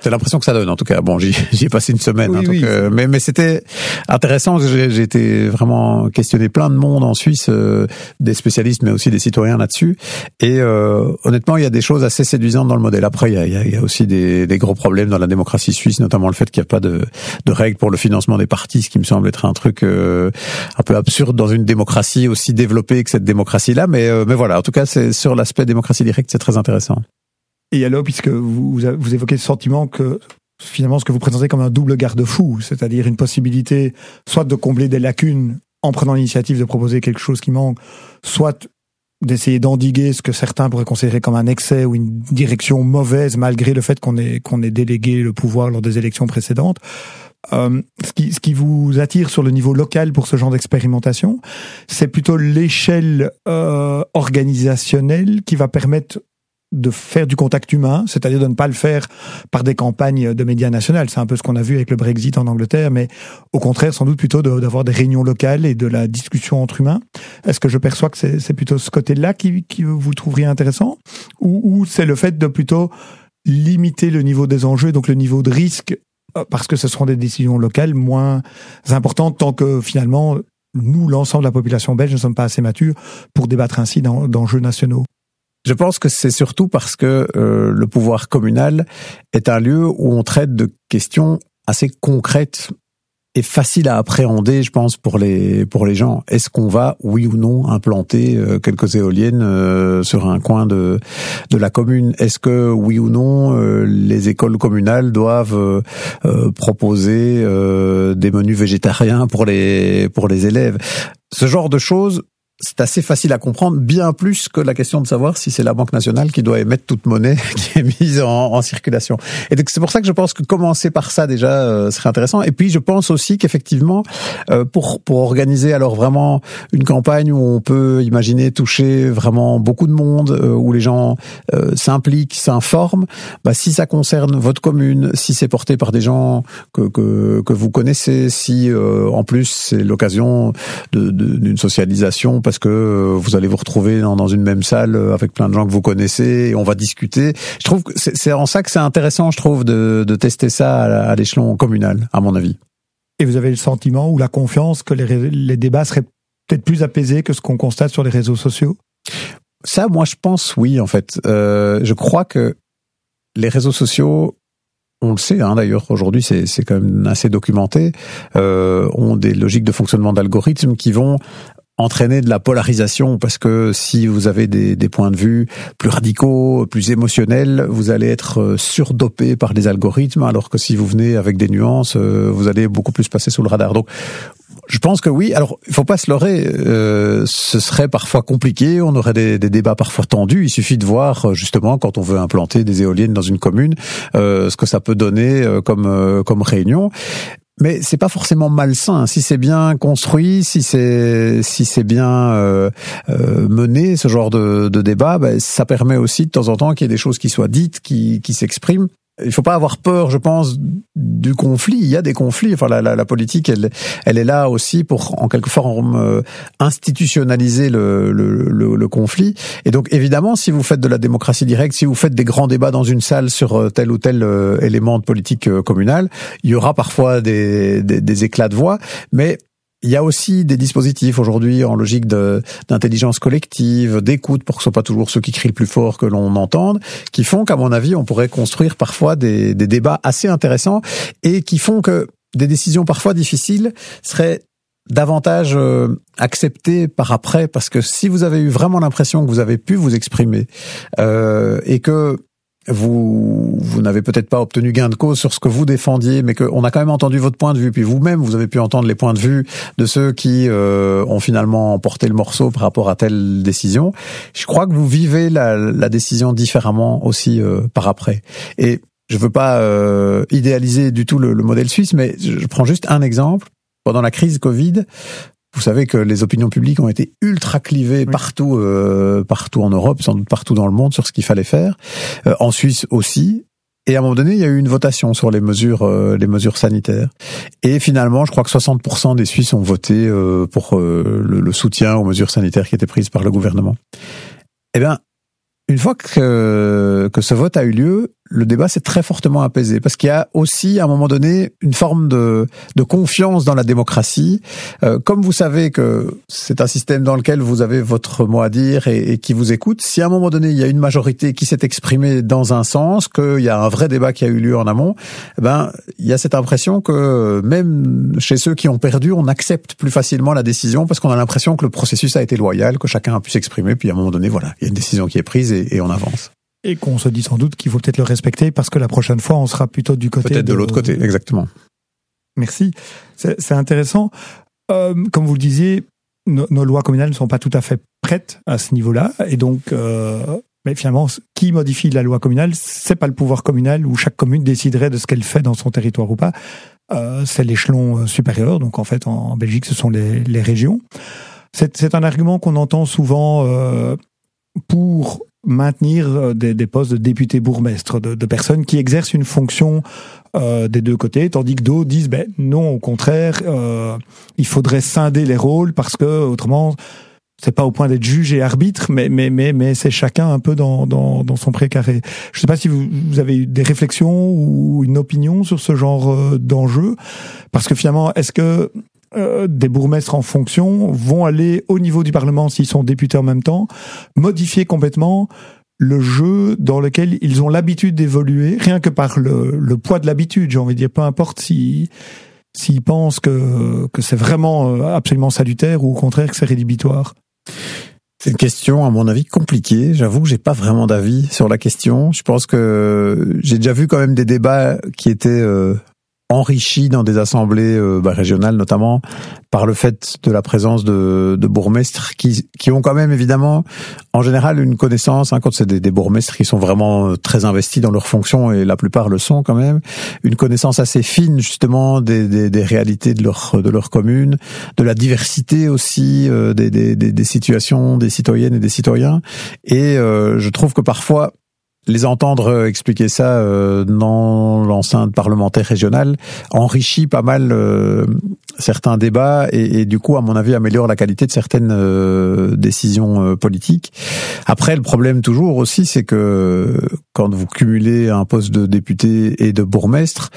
c'est l'impression que ça donne, en tout cas. Bon, j'y *laughs* ai passé une semaine, hein, donc, euh, mais, mais c'était intéressant. J'ai été vraiment questionné plein de monde en Suisse, euh, des spécialistes, mais aussi des citoyens là-dessus. Et euh, honnêtement, il y a des choses assez séduisantes dans le modèle. Après, il y a, il y a aussi des, des, gros problèmes dans la démocratie suisse, notamment le fait qu'il n'y a pas de, de, règles pour le financement des partis, ce qui me semble être un truc un peu absurde dans une démocratie aussi développée que cette démocratie-là. Mais, mais voilà, en tout cas, c'est sur l'aspect démocratie directe, c'est très intéressant. Et alors, puisque vous, vous évoquez ce sentiment que finalement ce que vous présentez comme un double garde-fou, c'est-à-dire une possibilité soit de combler des lacunes en prenant l'initiative de proposer quelque chose qui manque, soit d'essayer d'endiguer ce que certains pourraient considérer comme un excès ou une direction mauvaise malgré le fait qu'on ait qu'on ait délégué le pouvoir lors des élections précédentes. Euh, ce, qui, ce qui vous attire sur le niveau local pour ce genre d'expérimentation, c'est plutôt l'échelle euh, organisationnelle qui va permettre de faire du contact humain, c'est-à-dire de ne pas le faire par des campagnes de médias nationales. C'est un peu ce qu'on a vu avec le Brexit en Angleterre, mais au contraire, sans doute plutôt d'avoir des réunions locales et de la discussion entre humains. Est-ce que je perçois que c'est plutôt ce côté-là qui, vous trouveriez intéressant Ou, ou c'est le fait de plutôt limiter le niveau des enjeux, donc le niveau de risque, euh, parce que ce seront des décisions locales moins importantes tant que finalement nous, l'ensemble de la population belge, ne sommes pas assez matures pour débattre ainsi d'enjeux nationaux? Je pense que c'est surtout parce que euh, le pouvoir communal est un lieu où on traite de questions assez concrètes et faciles à appréhender, je pense, pour les pour les gens. Est-ce qu'on va, oui ou non, implanter euh, quelques éoliennes euh, sur un coin de de la commune? Est-ce que, oui ou non, les écoles communales doivent proposer des menus végétariens pour les pour les élèves? Ce genre de choses, c'est assez facile à comprendre, bien plus que la question de savoir si c'est la Banque nationale qui doit émettre toute monnaie *laughs* qui est mise en, en circulation. Et donc c'est pour ça que je pense que commencer par ça déjà euh, serait intéressant. Et puis je pense aussi qu'effectivement, euh, pour pour organiser alors vraiment une campagne où on peut imaginer toucher vraiment beaucoup de monde, euh, où les gens s'impliquent, s'informent, bah, si ça concerne votre commune, si c'est porté par des gens que que, que vous connaissez, si en plus c'est l'occasion d'une de, socialisation parce que euh, vous allez vous retrouver dans, une même salle euh, avec plein de gens que vous connaissez et on va discuter. Je trouve que c'est en ça que c'est intéressant, je trouve, de, tester ça à, l'échelon communal, à mon avis. Et vous avez le sentiment ou la confiance que les, débats seraient peut-être plus apaisés que ce qu'on constate sur les réseaux sociaux? Ça, moi, je pense oui, en fait. Euh, je crois que les réseaux sociaux on le sait hein, d'ailleurs aujourd'hui c'est quand même assez documenté ont des logiques de fonctionnement d'algorithmes qui vont entraîner de la polarisation parce que si vous avez des, des, points de vue plus radicaux, plus émotionnels, vous allez être euh, surdopé par des algorithmes, alors que si vous venez avec des nuances, euh, vous allez beaucoup plus passer sous le radar. Donc, je pense que oui. Alors, il faut pas se leurrer. Euh, ce serait parfois compliqué. On aurait des, des, débats parfois tendus. Il suffit de voir justement quand on veut implanter des éoliennes dans une commune, euh, ce que ça peut donner comme comme réunion mais c'est pas forcément malsain. Si c'est bien construit, si c'est si c'est bien euh, euh, mené ce genre de, débat, ben, ça permet aussi de temps en temps qu'il y ait des choses qui soient dites, qui s'expriment il faut pas avoir peur, je pense, du conflit. Il y a des conflits. Enfin, la, la, la politique, elle, elle est là aussi pour, en quelque forme, euh, institutionnaliser le, le, le, le, conflit. Et donc, évidemment, si vous faites de la démocratie directe, si vous faites des grands débats dans une salle sur euh, tel ou tel euh, élément de politique communale, il y aura parfois des, des, des éclats de voix, mais il y a aussi des dispositifs aujourd'hui en logique d'intelligence collective, d'écoute pour que ce soit pas toujours ceux qui crient le plus fort que l'on entende, qui font qu'à mon avis, on pourrait construire parfois des, débats assez intéressants et qui font que des décisions parfois difficiles seraient davantage euh, acceptées par après. Parce que si vous avez eu vraiment l'impression que vous avez pu vous exprimer euh, et que vous, vous n'avez peut-être pas obtenu gain de cause sur ce que vous défendiez, mais qu'on a quand même entendu votre point de vue, puis vous-même, vous avez pu entendre les points de vue de ceux qui euh, ont finalement porté le morceau par rapport à telle décision. Je crois que vous vivez la, la décision différemment aussi euh, par après. Et je veux pas euh, idéaliser du tout le, le modèle suisse, mais je prends juste un exemple. Pendant la crise Covid, vous savez que les opinions publiques ont été ultra clivées partout, euh, partout en Europe, sans doute partout dans le monde sur ce qu'il fallait faire. Euh, en Suisse aussi. Et à un moment donné, il y a eu une votation sur les mesures, euh, les mesures sanitaires. Et finalement, je crois que 60% des Suisses ont voté euh, pour euh, le, le, soutien aux mesures sanitaires qui étaient prises par le gouvernement. Eh bien, une fois que, que ce vote a eu lieu, le débat s'est très fortement apaisé. Parce qu'il y a aussi à un moment donné une forme de, de confiance dans la démocratie. Euh, comme vous savez que c'est un système dans lequel vous avez votre mot à dire et, et, qui vous écoute, si à un moment donné il y a une majorité qui s'est exprimée dans un sens, qu'il y a un vrai débat qui a eu lieu en amont, eh ben il y a cette impression que même chez ceux qui ont perdu, on accepte plus facilement la décision parce qu'on a l'impression que le processus a été loyal, que chacun a pu s'exprimer, puis à un moment donné, voilà, il y a une décision qui est prise et, et on avance et qu'on se dit sans doute qu'il faut peut-être le respecter parce que la prochaine fois, on sera plutôt du côté peut-être de, de l'autre côté, exactement. Merci, c'est intéressant. Euh, comme vous le disiez, no, nos lois communales ne sont pas tout à fait prêtes à ce niveau-là, et donc, euh, mais finalement, qui modifie la loi communale, c'est pas le pouvoir communal où chaque commune déciderait de ce qu'elle fait dans son territoire ou pas. Euh, c'est l'échelon supérieur. Donc en fait, en, en Belgique, ce sont les, les régions. C'est un argument qu'on entend souvent euh, pour maintenir des, des, postes de députés bourgmestres, de, de, personnes qui exercent une fonction euh, des deux côtés, tandis que d'autres disent ben non, au contraire, euh, il faudrait scinder les rôles parce que autrement, c'est pas au point d'être juge et arbitre, mais mais mais mais c'est chacun un peu dans dans, dans son précaré. Je sais pas si vous, vous, avez eu des réflexions ou une opinion sur ce genre euh, d'enjeu, parce que finalement, est-ce que euh, des bourgmestres en fonction vont aller au niveau du Parlement s'ils sont députés en même temps, modifier complètement le jeu dans lequel ils ont l'habitude d'évoluer, rien que par le, le poids de l'habitude, j'ai envie de dire, peu importe si s'ils pensent que, que c'est vraiment euh, absolument salutaire ou au contraire que c'est rédhibitoire. C'est une question, à mon avis, compliquée. J'avoue que j'ai pas vraiment d'avis sur la question. Je pense que j'ai déjà vu quand même des débats qui étaient euh, enrichi dans des assemblées euh, bah, régionales notamment par le fait de la présence de, de bourgmestres qui, qui ont quand même évidemment en général une connaissance hein, quand c'est des, des, bourgmestres qui sont vraiment euh, très investis dans leurs fonctions et la plupart le sont quand même une connaissance assez fine justement des, des, des réalités de leur de leur commune de la diversité aussi euh, des, des, situations des citoyennes et des citoyens. Et euh, je trouve que parfois les entendre euh, expliquer ça euh, dans l'enceinte parlementaire régionale enrichit pas mal euh, certains débats et, du coup, à mon avis, améliore la qualité de certaines euh, décisions euh, politiques. Après, le problème toujours aussi, c'est que quand vous cumulez un poste de député et de bourgmestre,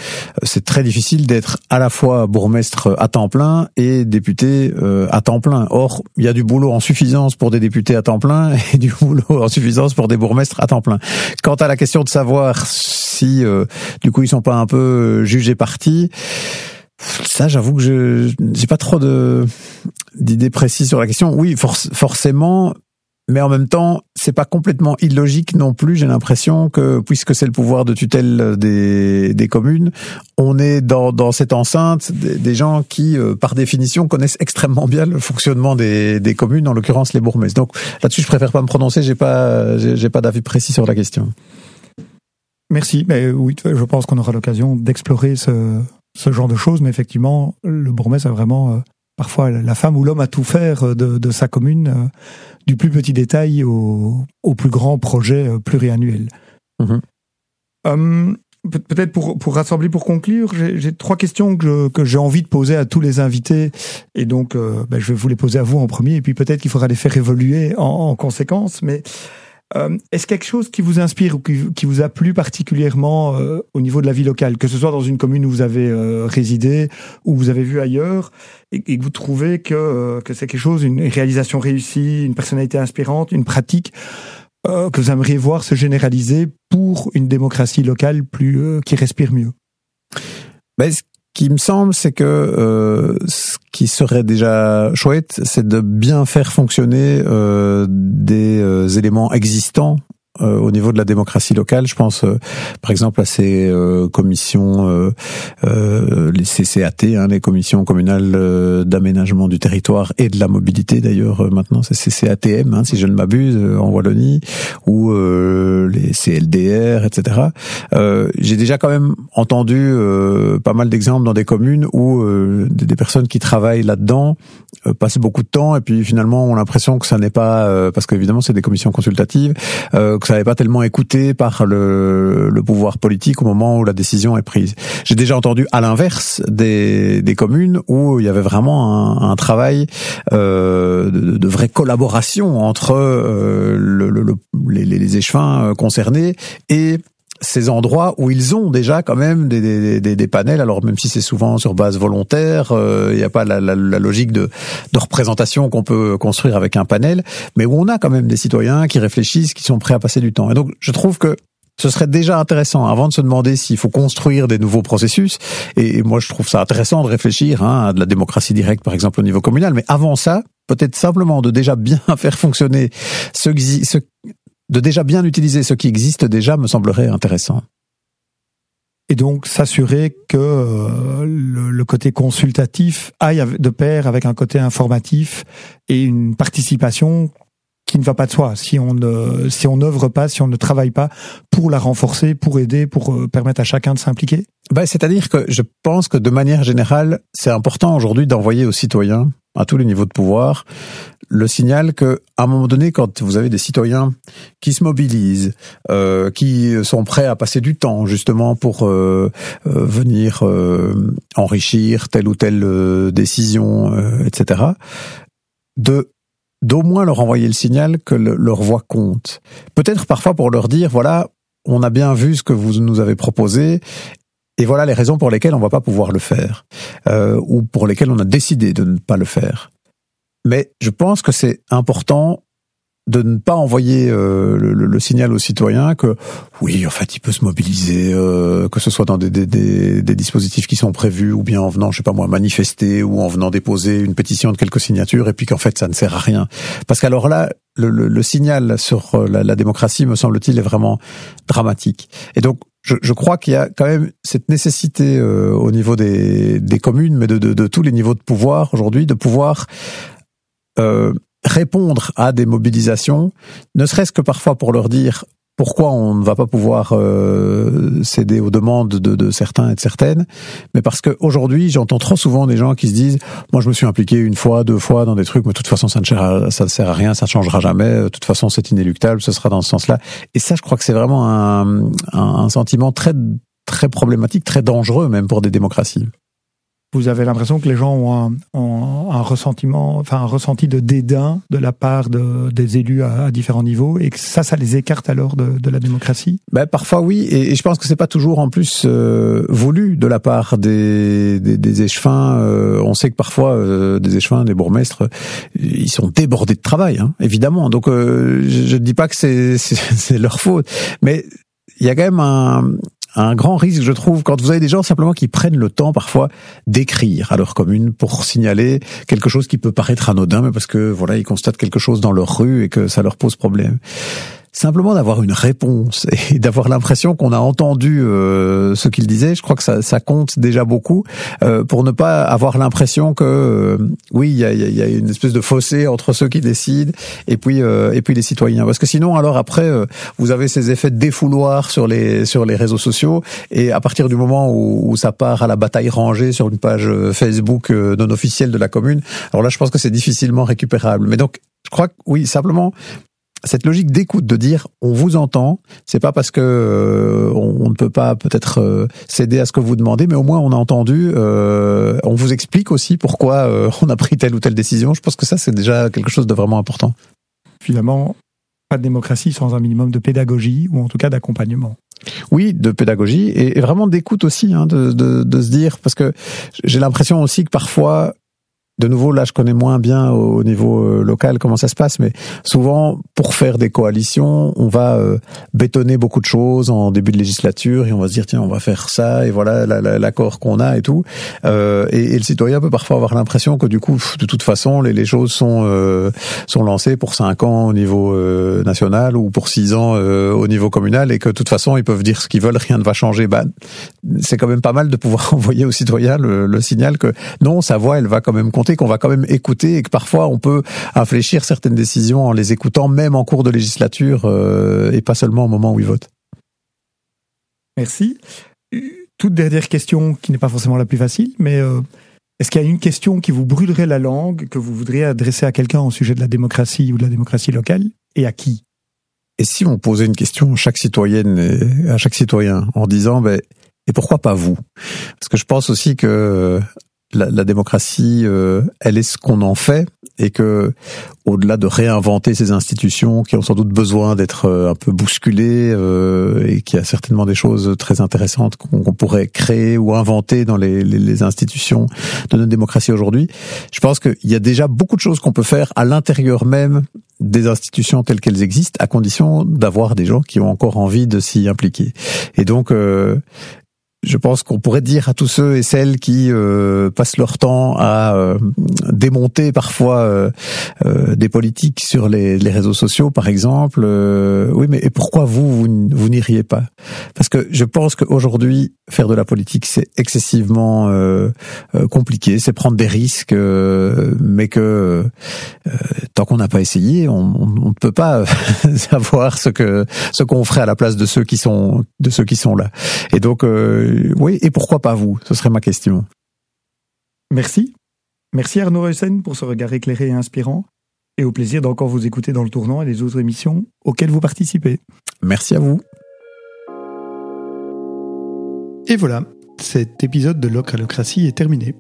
c'est très difficile d'être à la fois bourgmestre à temps plein et député à temps plein. Or, il y a du boulot en suffisance pour des députés à temps plein *laughs* et du boulot en suffisance pour des bourgmestres à temps plein. Quant à la question de savoir si, euh, du coup, ils sont pas un peu euh, jugés partis, ça, j'avoue que je j'ai pas trop d'idées précises sur la question. Oui, for forcément, mais en même temps, c'est pas complètement illogique non plus. J'ai l'impression que puisque c'est le pouvoir de tutelle des, des communes, on est dans, dans cette enceinte des, des gens qui, euh, par définition, connaissent extrêmement bien le fonctionnement des, des communes, en l'occurrence les bourgmestres. Donc là-dessus, je préfère pas me prononcer. J'ai pas j'ai pas d'avis précis sur la question. Merci. Mais oui, je pense qu'on aura l'occasion d'explorer ce, ce genre de choses, mais effectivement, le bourgmestre a vraiment, euh, parfois, la femme ou l'homme à tout faire de, de sa commune, euh, du plus petit détail au, au plus grand projet euh, pluriannuel. Mmh. Um, Peut-être pour, pour rassembler, pour conclure, j'ai trois questions que, que j'ai envie de poser à tous les invités, et donc euh, ben, je vais vous les poser à vous en premier, et puis peut-être qu'il faudra les faire évoluer en, en conséquence, mais euh, Est-ce quelque chose qui vous inspire ou qui, vous a plu particulièrement euh, au niveau de la vie locale, que ce soit dans une commune où vous avez euh, résidé ou vous avez vu ailleurs, et, que vous trouvez que, c'est quelque chose, une réalisation réussie, une personnalité inspirante, une pratique que vous aimeriez voir se généraliser pour une démocratie locale plus qui respire mieux? Ben, qui me semble, c'est que euh, ce qui serait déjà chouette, c'est de bien faire fonctionner euh, des euh, éléments existants euh, au niveau de la démocratie locale. Je pense, euh, par exemple, à ces euh, commissions, euh, les CCAT, hein, les commissions communales d'aménagement du territoire et de la mobilité. D'ailleurs, maintenant, c'est CCATM, hein, si je ne m'abuse, en Wallonie, ou les CLDR, etc. J'ai déjà quand même entendu pas mal d'exemples dans des communes où des, des, personnes qui travaillent là-dedans euh, passent beaucoup de temps et puis finalement ont l'impression que ça n'est pas euh, parce qu'évidemment c'est des commissions consultatives euh, que ça n'est pas tellement écouté par le, le, pouvoir politique au moment où la décision est prise. J'ai déjà entendu à l'inverse des, des communes où il y avait vraiment un, un travail de, de, vraie collaboration entre le, le, les, les échevins concernés et ces endroits où ils ont déjà quand même des, des, des, des panels, alors même si c'est souvent sur base volontaire, euh, il n'y a pas la, la, la logique de, de, représentation qu'on peut construire avec un panel, mais où on a quand même des citoyens qui réfléchissent, qui sont prêts à passer du temps. Et donc je trouve que ce serait déjà intéressant, avant de se demander s'il faut construire des nouveaux processus, et moi je trouve ça intéressant de réfléchir hein, à de la démocratie directe par exemple au niveau communal, mais avant ça, peut-être simplement de déjà bien *laughs* faire fonctionner ce, ce, de déjà bien utiliser ce qui existe déjà me semblerait intéressant. Et donc s'assurer que euh, le, côté consultatif aille de pair avec un côté informatif et une participation qui ne va pas de soi. Si on ne si on n'œuvre pas, si on ne travaille pas pour la renforcer, pour aider, pour euh, permettre à chacun de s'impliquer. Ben, c'est-à-dire que je pense que de manière générale, c'est important aujourd'hui d'envoyer aux citoyens à tous les niveaux de pouvoir le signal que à un moment donné, quand vous avez des citoyens qui se mobilisent, euh, qui sont prêts à passer du temps justement pour euh, euh, venir euh, enrichir telle ou telle euh, décision, etc., de d'au moins leur envoyer le signal que leur voix compte. Peut-être parfois pour leur dire voilà, on a bien vu ce que vous nous avez proposé et voilà les raisons pour lesquelles on va pas pouvoir le faire, euh, ou pour lesquelles on a décidé de ne pas le faire. Mais je pense que c'est important de ne pas envoyer euh, le, le, signal aux citoyens que oui, en fait, il peut se mobiliser, euh, que ce soit dans des, des, des, des, dispositifs qui sont prévus, ou bien en venant, je sais pas moi, manifester, ou en venant déposer une pétition de quelques signatures, et puis qu'en fait, ça ne sert à rien. Parce qu'alors là, le, le, signal sur la, la démocratie, me semble-t-il, est vraiment dramatique. Et donc, je, crois qu'il y a quand même cette nécessité euh, au niveau des, des communes, mais de, de, de, tous les niveaux de pouvoir aujourd'hui, de pouvoir euh, répondre à des mobilisations, ne serait-ce que parfois pour leur dire pourquoi on ne va pas pouvoir euh, céder aux demandes de, de, certains et de certaines, mais parce qu'aujourd'hui, j'entends trop souvent des gens qui se disent moi je me suis impliqué une fois, deux fois dans des trucs, mais de toute façon ça ne sert à, rien, ça ne changera jamais, de toute façon c'est inéluctable, ce sera dans ce sens-là. Et ça, je crois que c'est vraiment un, un, un sentiment très très problématique, très dangereux même pour des démocraties vous avez l'impression que les gens ont un, ont un, ressentiment, enfin un ressenti de dédain de la part de, des élus à, à, différents niveaux, et que ça, ça les écarte alors de, de la démocratie? Ben parfois oui, et, je pense que c'est pas toujours en plus euh, voulu de la part des, des, des échevins. Euh, on sait que parfois euh, des échevins, des bourgmestres, ils sont débordés de travail, hein, évidemment. Donc euh, je ne dis pas que *laughs* c'est leur faute, mais il y a quand même un, un grand risque, je trouve, quand vous avez des gens simplement qui prennent le temps parfois d'écrire à leur commune pour signaler quelque chose qui peut paraître anodin, mais parce que voilà, ils constatent quelque chose dans leur rue et que ça leur pose problème simplement d'avoir une réponse et *laughs* d'avoir l'impression qu'on a entendu euh, ce qu'il disait, je crois que ça, ça compte déjà beaucoup euh, pour ne pas avoir l'impression que euh, oui, il y a, y a, une espèce de fossé entre ceux qui décident et puis et puis les citoyens. Parce que sinon, alors après, vous avez ces effets de défouloir sur les sur les réseaux sociaux et à partir du moment où, où ça part à la bataille rangée sur une page Facebook non officielle de la commune, alors là, je pense que c'est difficilement récupérable. Mais donc, je crois que oui, simplement cette logique d'écoute, de dire on vous entend, c'est pas parce que euh, on, ne peut pas peut-être euh, céder à ce que vous demandez, mais au moins on a entendu, euh, on vous explique aussi pourquoi on a pris telle ou telle décision. Je pense que ça c'est déjà quelque chose de vraiment important. Finalement, pas de démocratie sans un minimum de pédagogie ou en tout cas d'accompagnement. Oui, de pédagogie et, vraiment d'écoute aussi, hein, de, de, de, se dire parce que j'ai l'impression aussi que parfois de nouveau, là, je connais moins bien au niveau euh, local comment ça se passe, mais souvent, pour faire des coalitions, on va euh, bétonner beaucoup de choses en début de législature et on va se dire tiens, on va faire ça et voilà l'accord qu'on a et tout. Euh, et, le citoyen peut parfois avoir l'impression que du coup, de toute façon, les, choses sont sont lancées pour cinq ans au niveau national ou pour six ans au niveau communal et que de toute façon, ils peuvent dire ce qu'ils veulent, rien ne va changer. Bah, c'est quand même pas mal de pouvoir *laughs* envoyer aux citoyens le, le signal que non, sa voix, elle va quand même qu'on va quand même écouter et que parfois on peut infléchir certaines décisions en les écoutant, même en cours de législature euh, et pas seulement au moment où ils votent. Merci. Toute dernière question qui n'est pas forcément la plus facile, mais euh, Est-ce qu'il y a une question qui vous brûlerait la langue, que vous voudriez adresser à quelqu'un au sujet de la démocratie ou de la démocratie locale, et à qui? Et si on posait une question à chaque citoyenne et à chaque citoyen en disant, ben, et pourquoi pas vous? Parce que je pense aussi que la, la démocratie, euh, elle est ce qu'on en fait, et que au-delà de réinventer ces institutions qui ont sans doute besoin d'être euh, un peu bousculées euh, et qui a certainement des choses très intéressantes qu'on pourrait créer ou inventer dans les, les, les institutions de notre démocratie aujourd'hui, je pense qu'il y a déjà beaucoup de choses qu'on peut faire à l'intérieur même des institutions telles qu'elles existent, à condition d'avoir des gens qui ont encore envie de s'y impliquer. Et donc, euh, je pense qu'on pourrait dire à tous ceux et celles qui euh, passent leur temps à euh, démonter parfois euh, euh des politiques sur les, les, réseaux sociaux, par exemple, euh, oui, mais et pourquoi vous, vous, vous n'iriez pas? Parce que je pense qu'aujourd'hui, faire de la politique, c'est excessivement euh, compliqué, c'est prendre des risques, mais que tant qu'on n'a pas essayé, on, ne peut pas *laughs* savoir ce que ce qu'on ferait à la place de ceux qui sont de ceux qui sont là. Et donc oui, et pourquoi pas vous? Ce serait ma question. Merci. Merci Arnaud Reusen pour ce regard éclairé et inspirant, et au plaisir d'encore vous écouter dans le tournant et les autres émissions auxquelles vous participez. Merci à vous. Et voilà, cet épisode de Localocratie est terminé.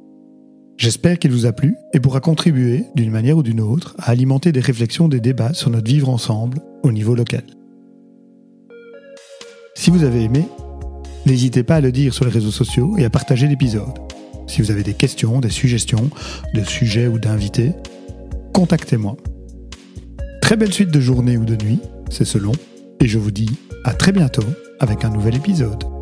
J'espère qu'il vous a plu et pourra contribuer, d'une manière ou d'une autre, à alimenter des réflexions, des débats sur notre vivre ensemble au niveau local. Si vous avez aimé, N'hésitez pas à le dire sur les réseaux sociaux et à partager l'épisode. Si vous avez des questions, des suggestions de sujets ou d'invités, contactez-moi. Très belle suite de journée ou de nuit, c'est selon, et je vous dis à très bientôt avec un nouvel épisode.